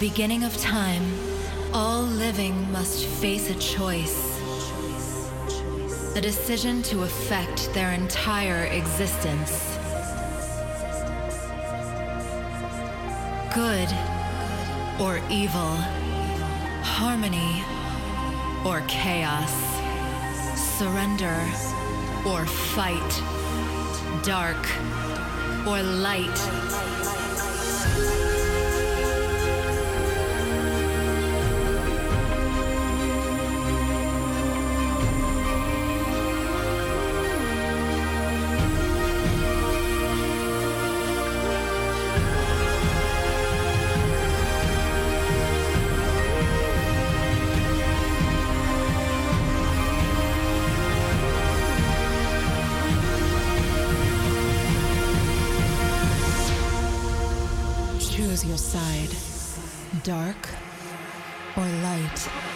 beginning of time, all living must face a choice. A decision to affect their entire existence. Good or evil, harmony or chaos, surrender or fight, dark or light. Side. Dark or light.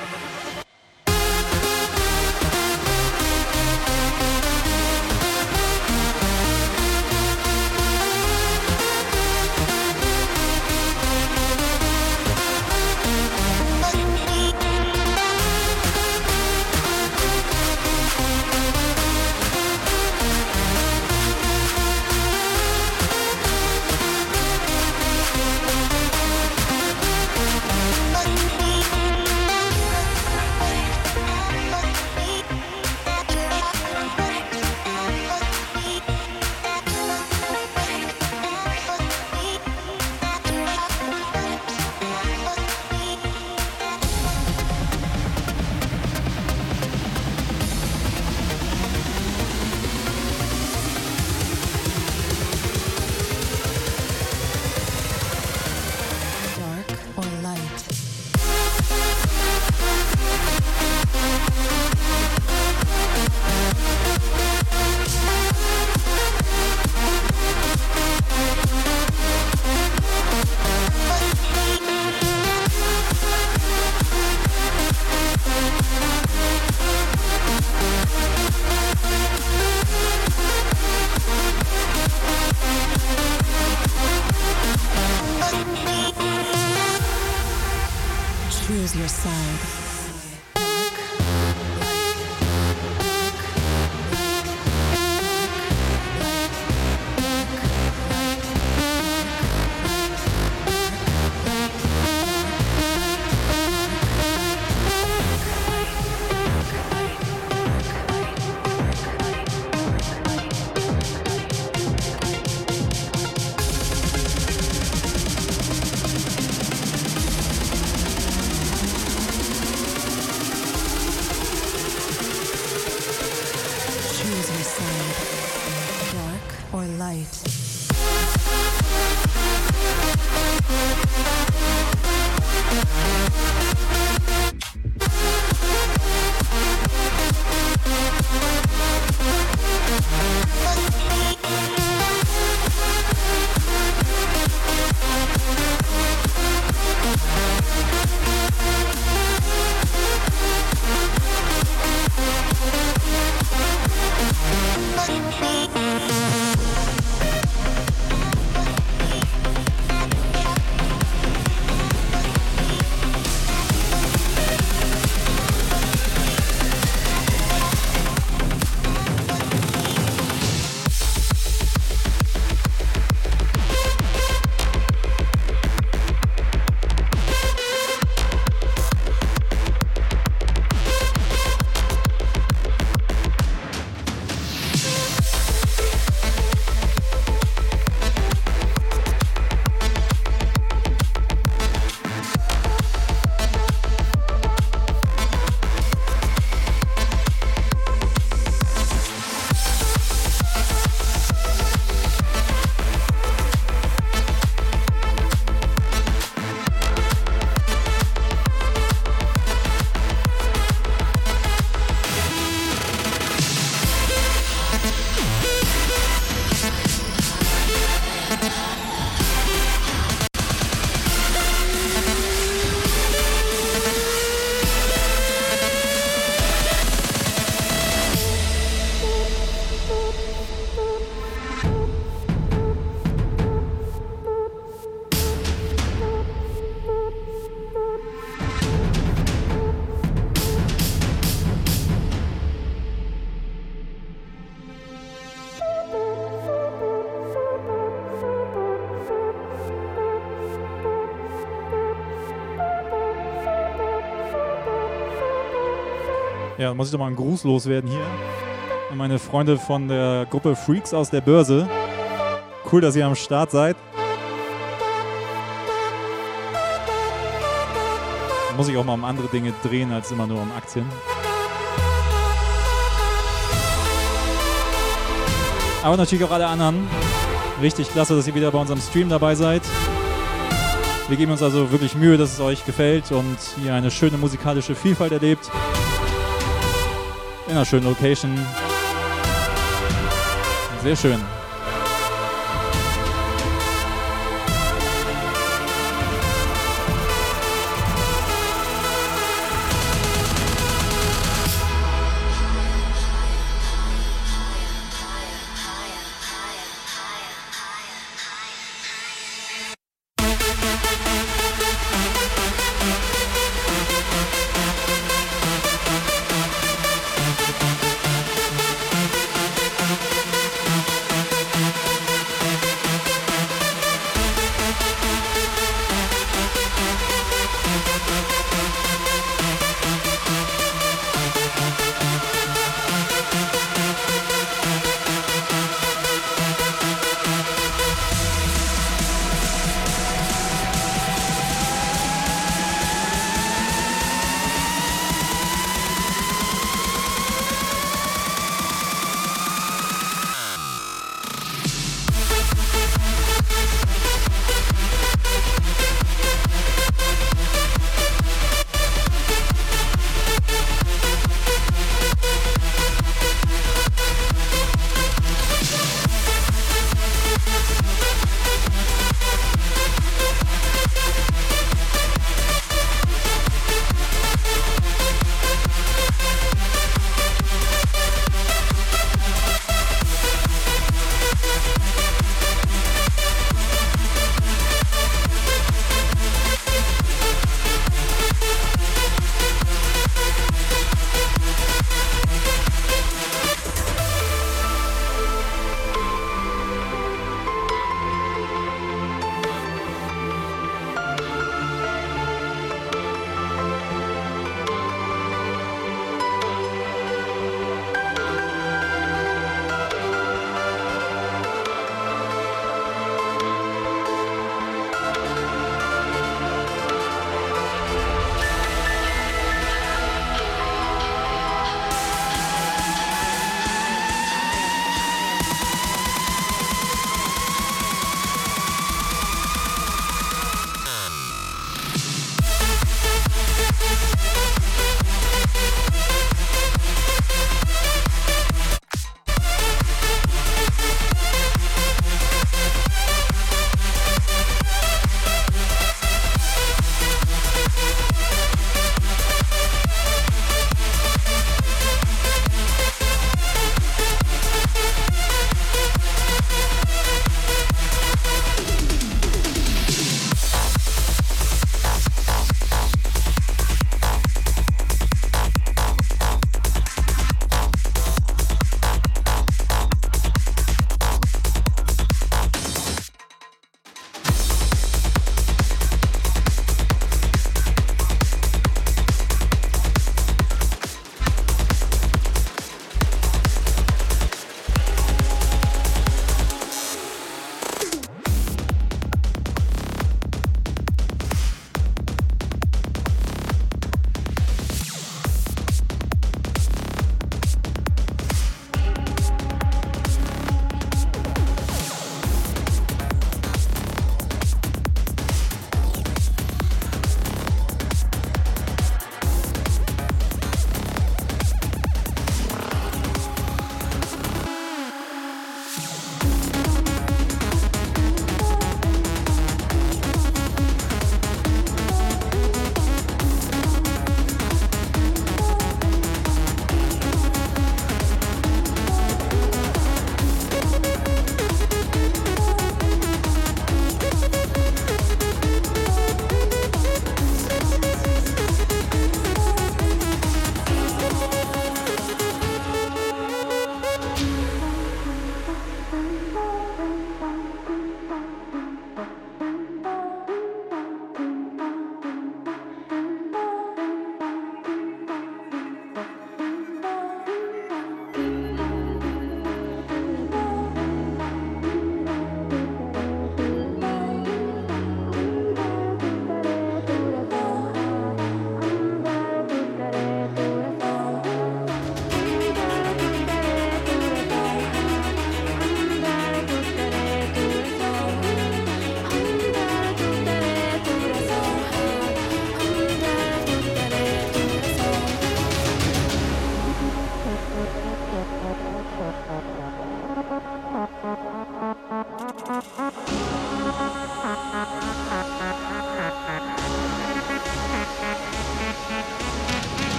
Ja, muss ich doch mal einen Gruß loswerden hier. An meine Freunde von der Gruppe Freaks aus der Börse. Cool, dass ihr am Start seid. Muss ich auch mal um andere Dinge drehen als immer nur um Aktien. Aber natürlich auch alle anderen. Richtig klasse, dass ihr wieder bei unserem Stream dabei seid. Wir geben uns also wirklich Mühe, dass es euch gefällt und ihr eine schöne musikalische Vielfalt erlebt. In einer schönen Location. Sehr schön.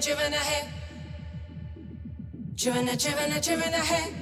Chivana, chivana, hey. Chivana, hey. Chivana,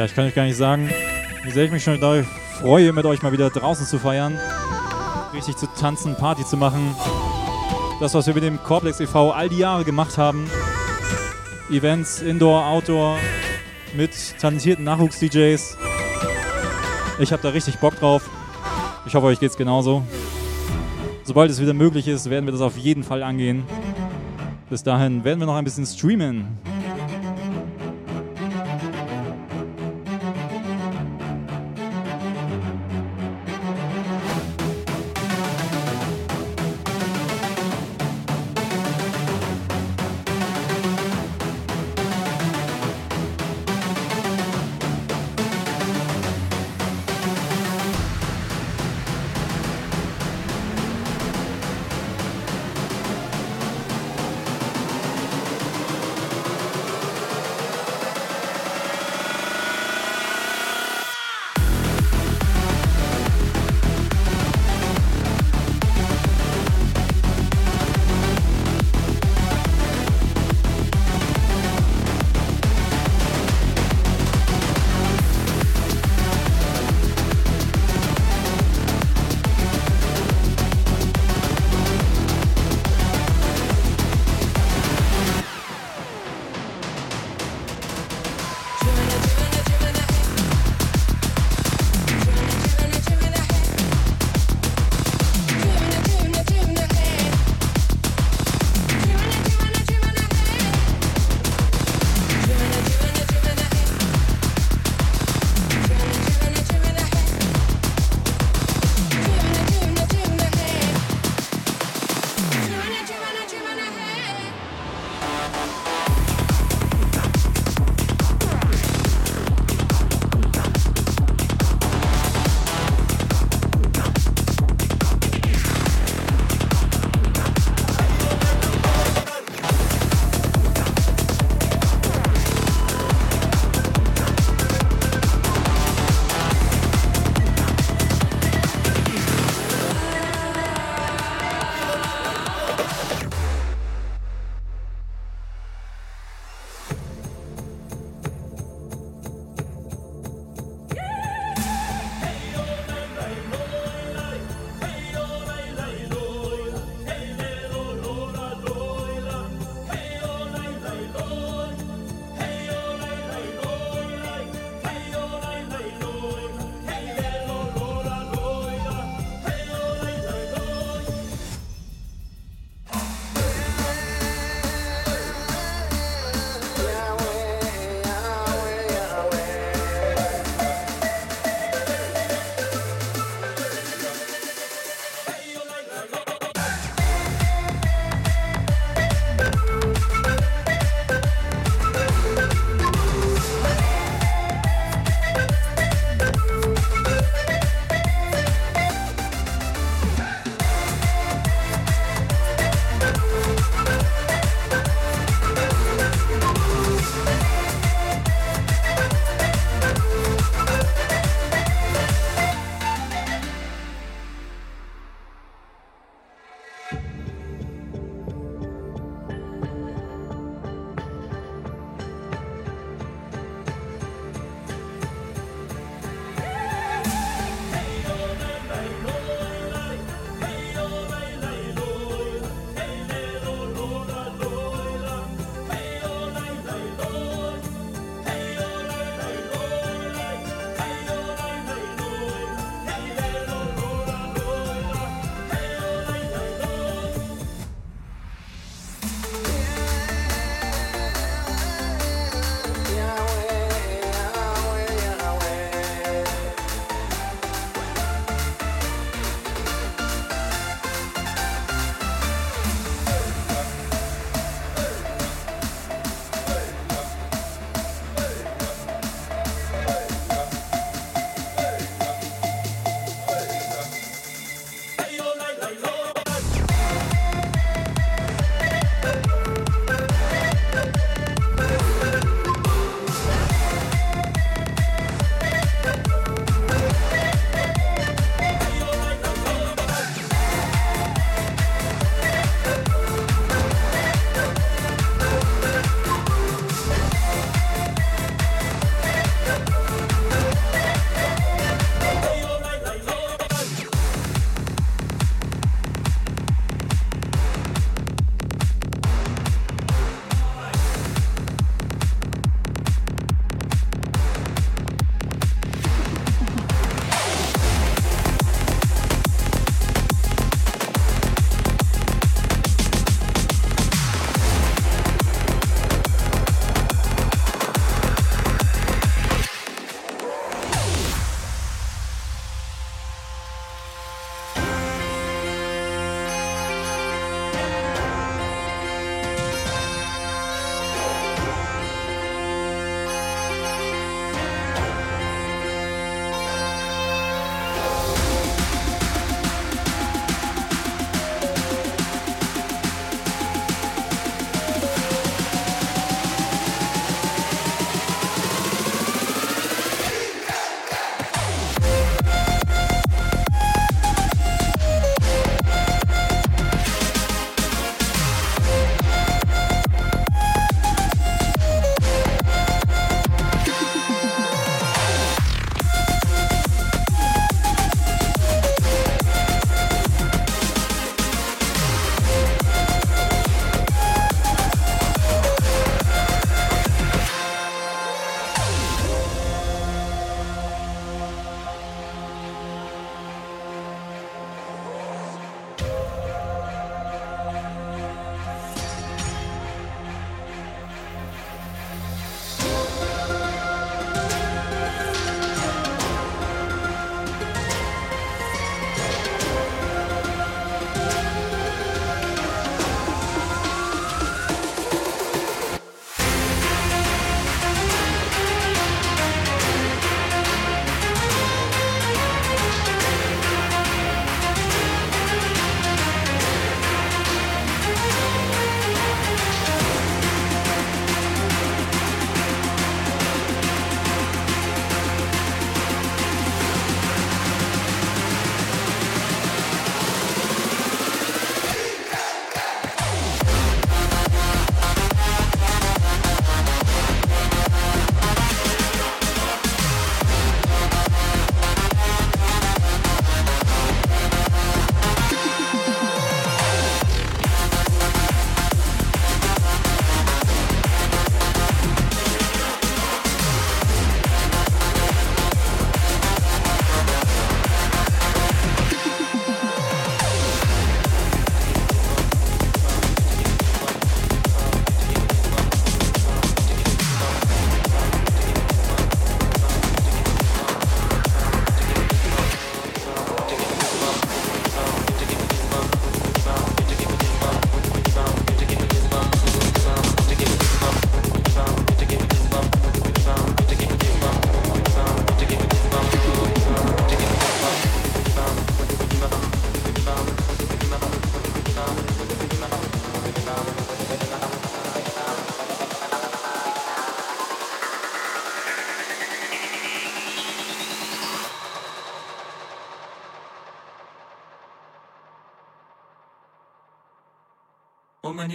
Ja, ich kann euch gar nicht sagen, wie sehr ich mich schon darauf freue, mit euch mal wieder draußen zu feiern. Richtig zu tanzen, Party zu machen. Das, was wir mit dem Corplex e.V. all die Jahre gemacht haben. Events, Indoor, Outdoor, mit talentierten Nachwuchs-DJs. Ich habe da richtig Bock drauf. Ich hoffe, euch geht's genauso. Sobald es wieder möglich ist, werden wir das auf jeden Fall angehen. Bis dahin werden wir noch ein bisschen streamen.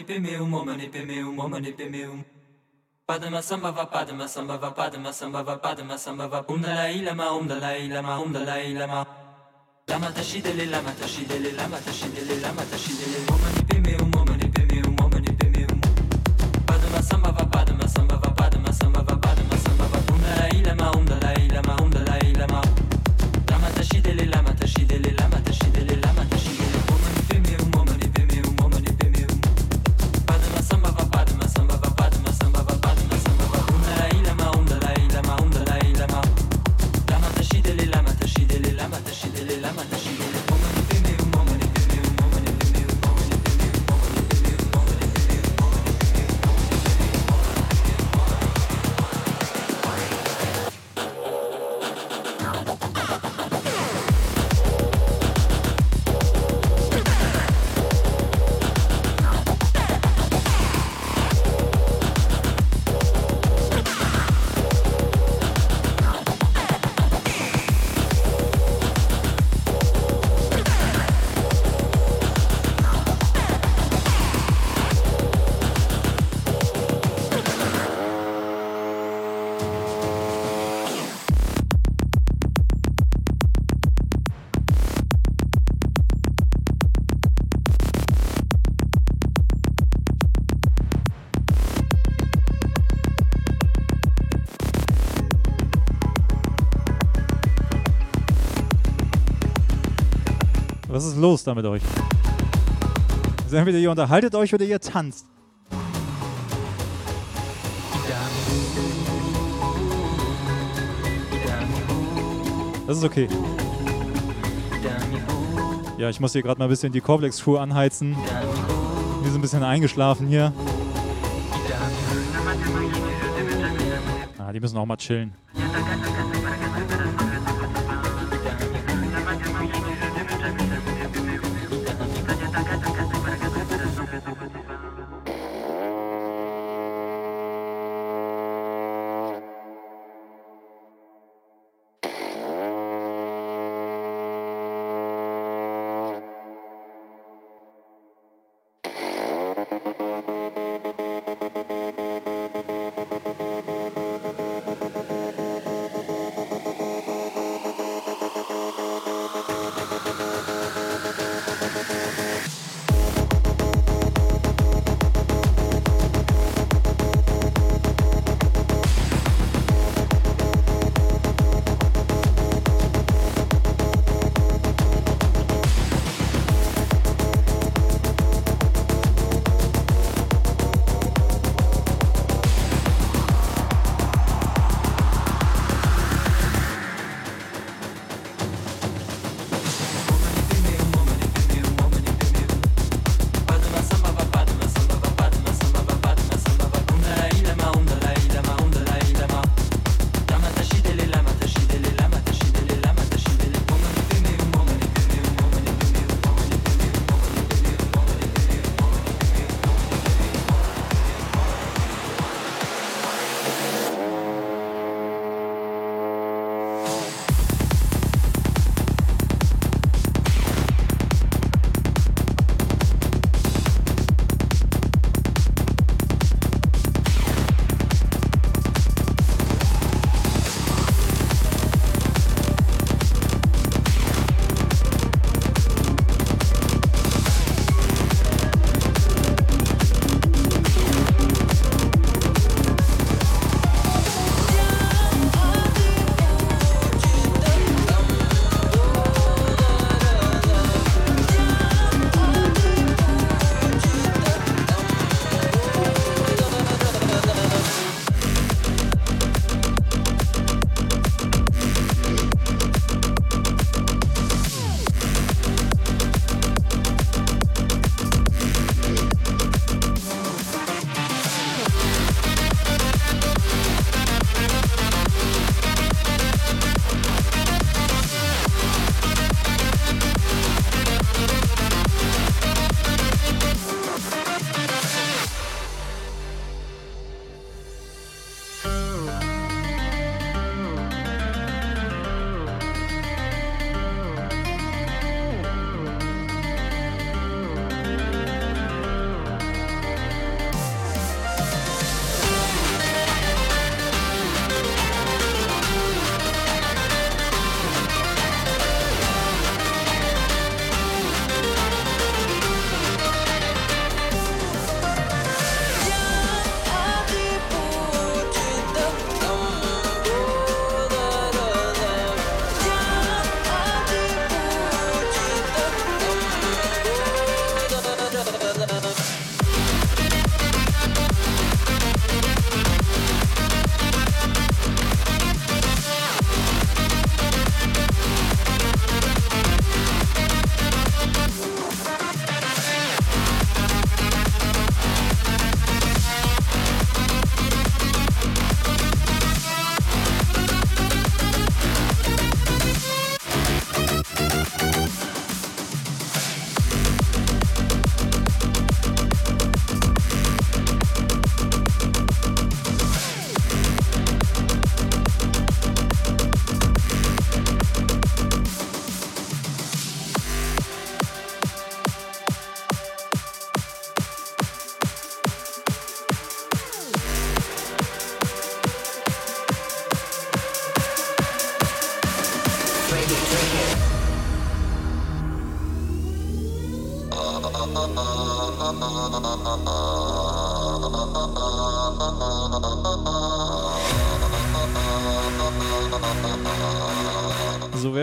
pemeum, omane pemeum, omane pemeum. Padma samba va padma samba va padma samba va padma samba va. Um Om Dalai Lama Om um Dalai Lama Om um Dalai Lama Lama tashi dele lama tashi dele lama tashi dele lama tashi dele pemeum ist los da mit euch? Also entweder ihr unterhaltet euch oder ihr tanzt. Das ist okay. Ja, ich muss hier gerade mal ein bisschen die Corflex-Crew anheizen. Wir sind ein bisschen eingeschlafen hier. Ah, die müssen auch mal chillen.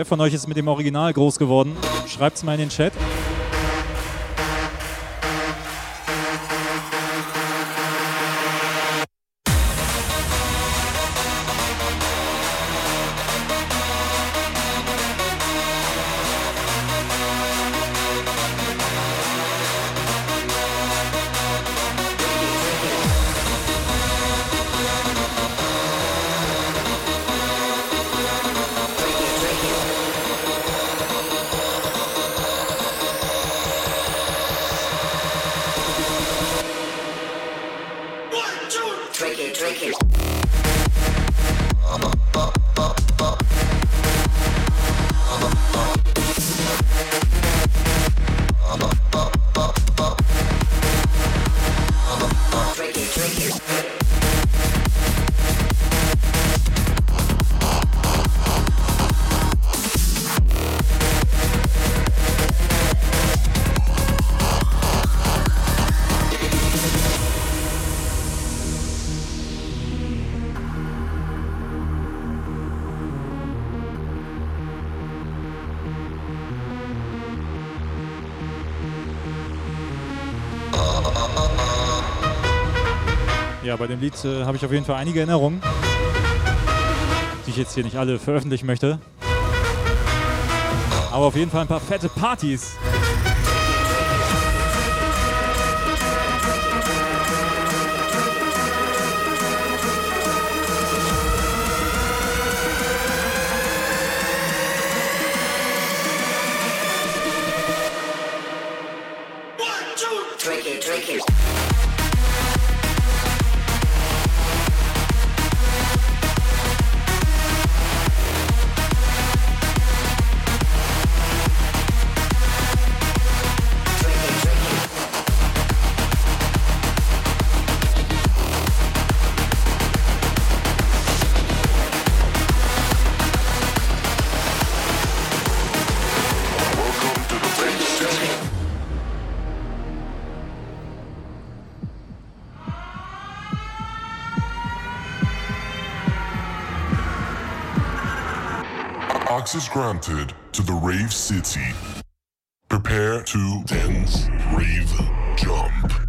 Wer von euch ist mit dem Original groß geworden? Schreibt's mal in den Chat. Ja, bei dem Lied äh, habe ich auf jeden Fall einige Erinnerungen, die ich jetzt hier nicht alle veröffentlichen möchte. Aber auf jeden Fall ein paar fette Partys. Access granted to the Rave City. Prepare to dance, rave, jump.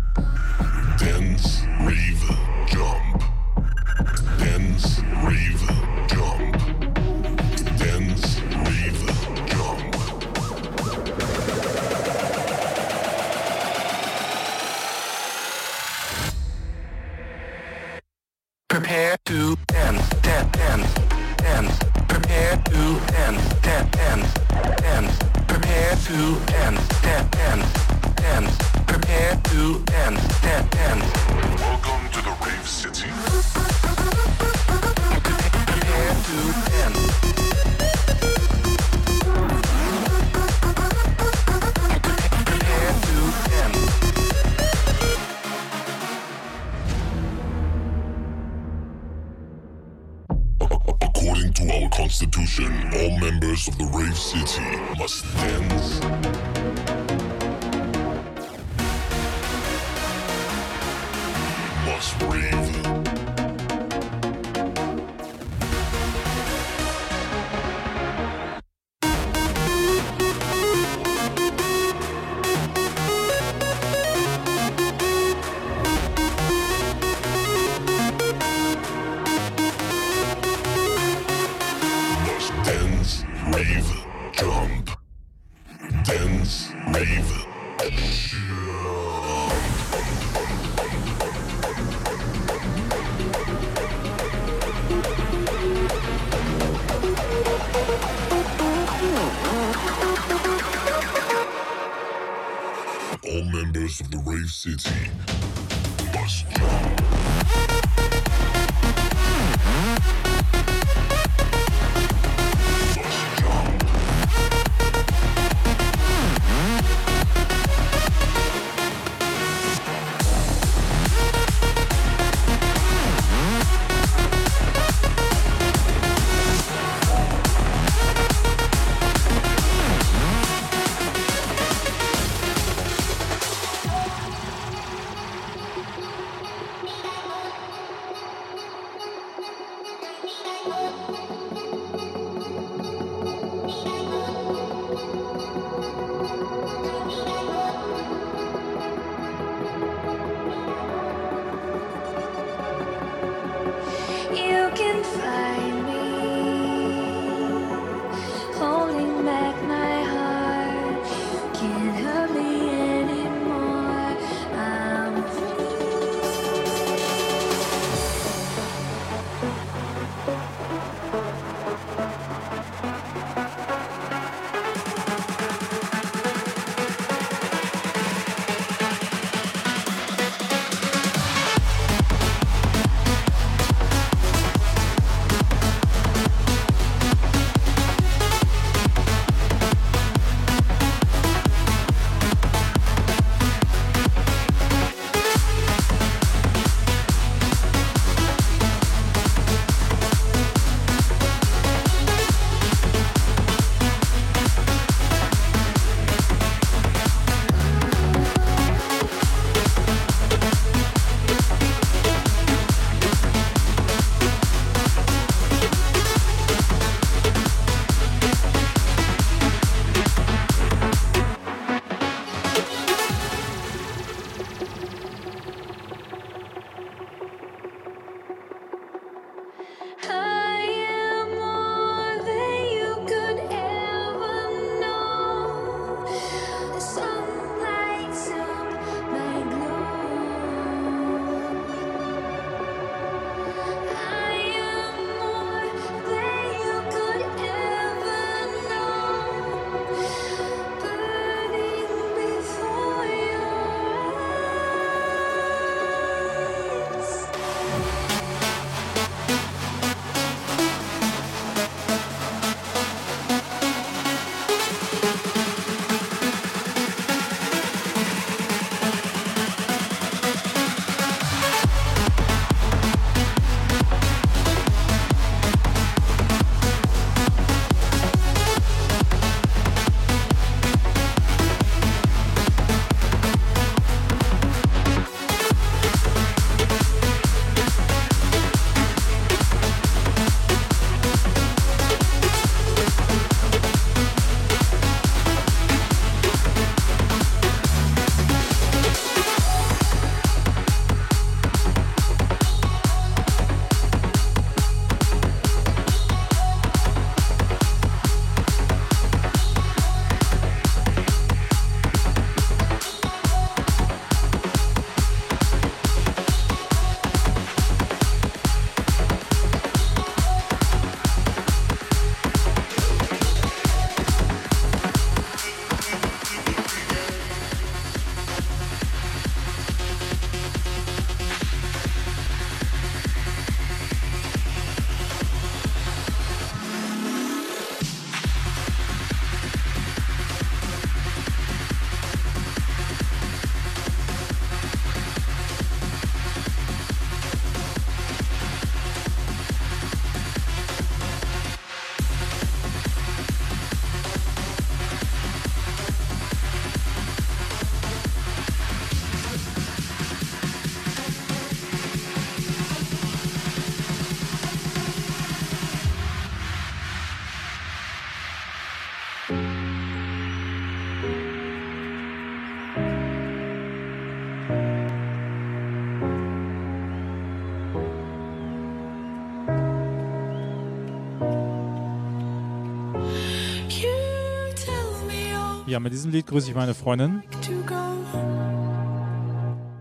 Ja, mit diesem Lied grüße ich meine Freundin.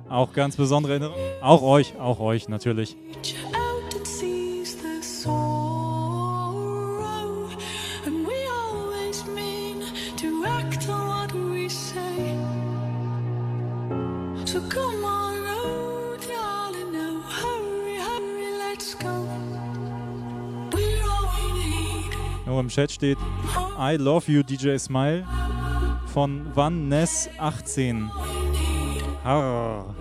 Auch ganz besondere Erinnerung. Auch euch, auch euch natürlich. Oh. Nur im Chat steht I love you DJ Smile von Van Ness 18. Harr.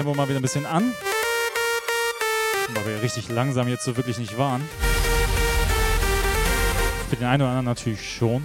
Tempo mal wieder ein bisschen an. Weil wir richtig langsam jetzt so wirklich nicht waren. Für den einen oder anderen natürlich schon.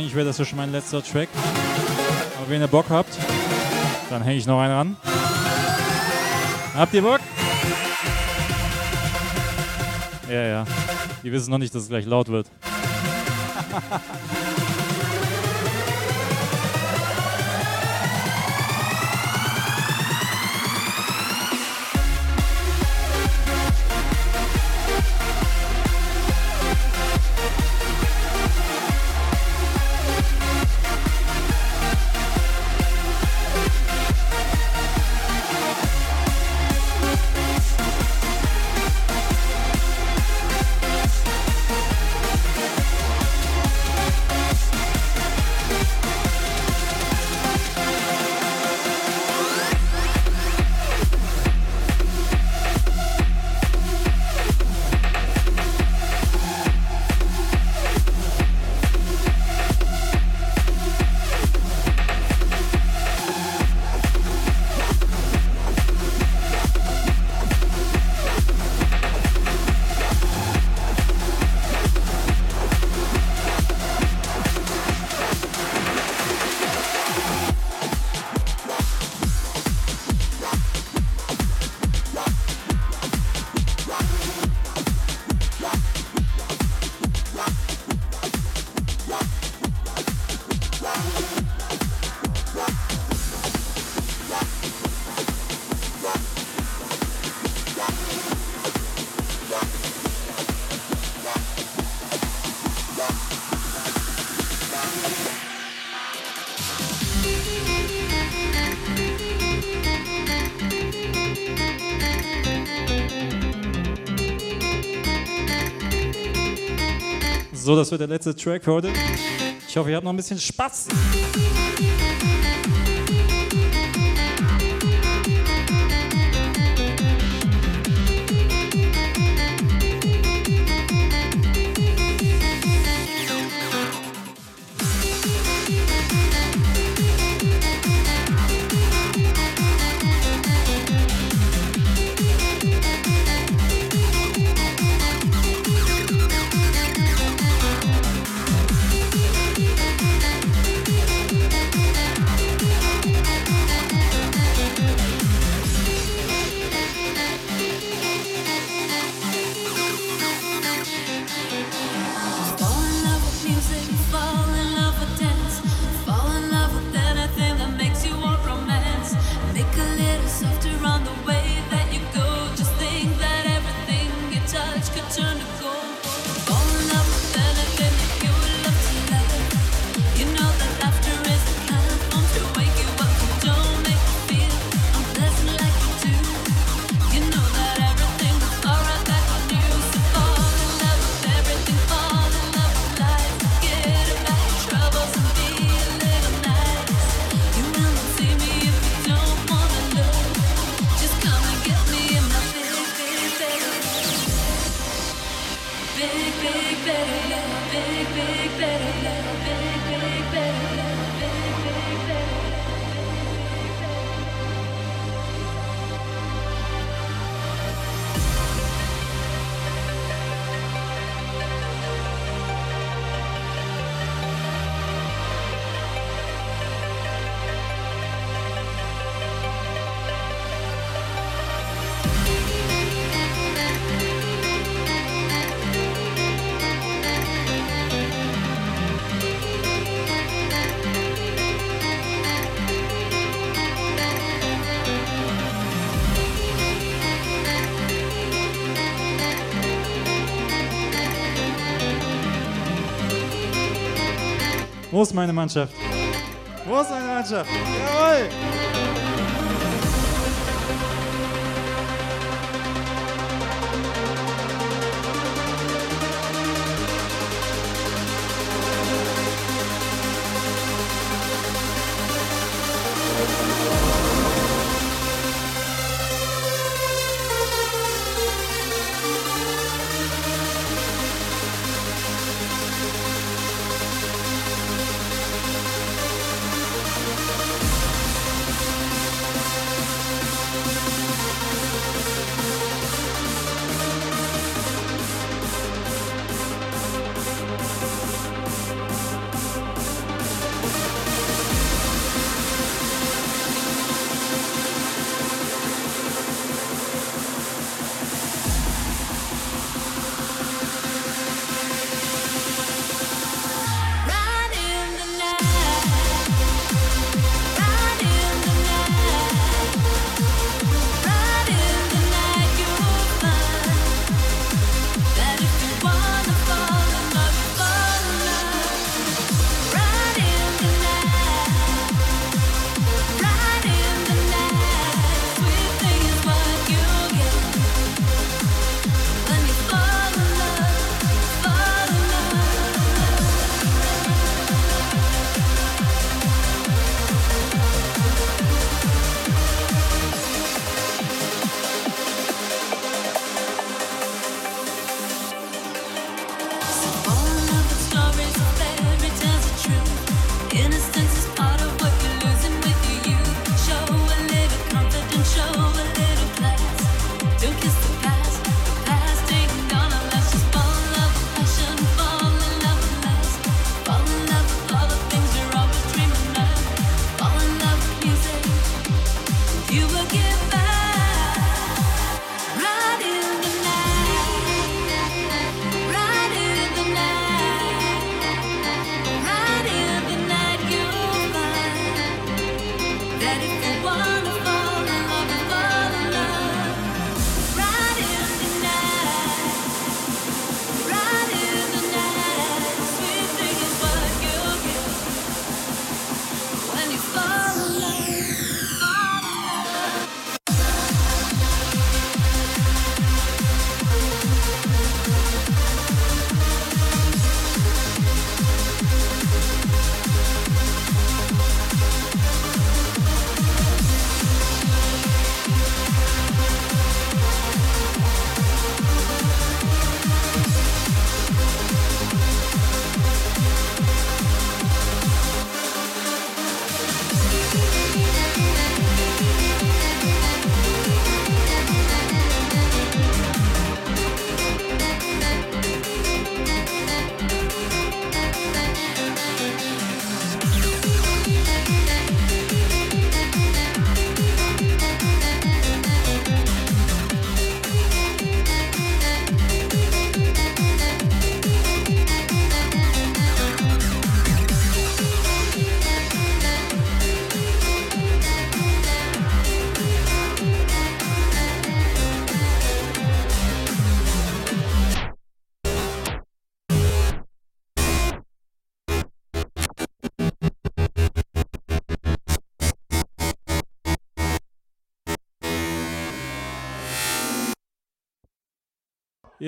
Eigentlich wäre das ja schon mein letzter Track. Aber wenn ihr Bock habt, dann hänge ich noch einen ran. Habt ihr Bock? Ja, ja. Die wissen noch nicht, dass es gleich laut wird. So, das wird der letzte Track für heute. Ich hoffe, ihr habt noch ein bisschen Spaß. Wo ist meine Mannschaft? Wo ist meine Mannschaft? Jawohl!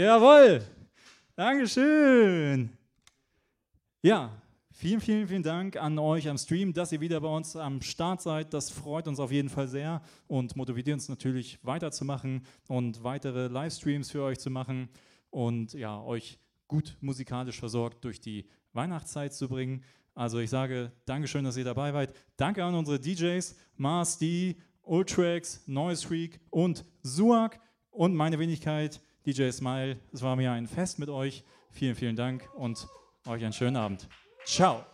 Jawohl. Dankeschön. Ja, vielen, vielen, vielen Dank an euch am Stream, dass ihr wieder bei uns am Start seid. Das freut uns auf jeden Fall sehr und motiviert uns natürlich weiterzumachen und weitere Livestreams für euch zu machen und ja, euch gut musikalisch versorgt durch die Weihnachtszeit zu bringen. Also ich sage Dankeschön, dass ihr dabei wart. Danke an unsere DJs, Mars D, Ultrax, Noise Freak und Suak und meine Wenigkeit, DJ Smile. Es war mir ein Fest mit euch. Vielen, vielen Dank und euch einen schönen Abend. Ciao.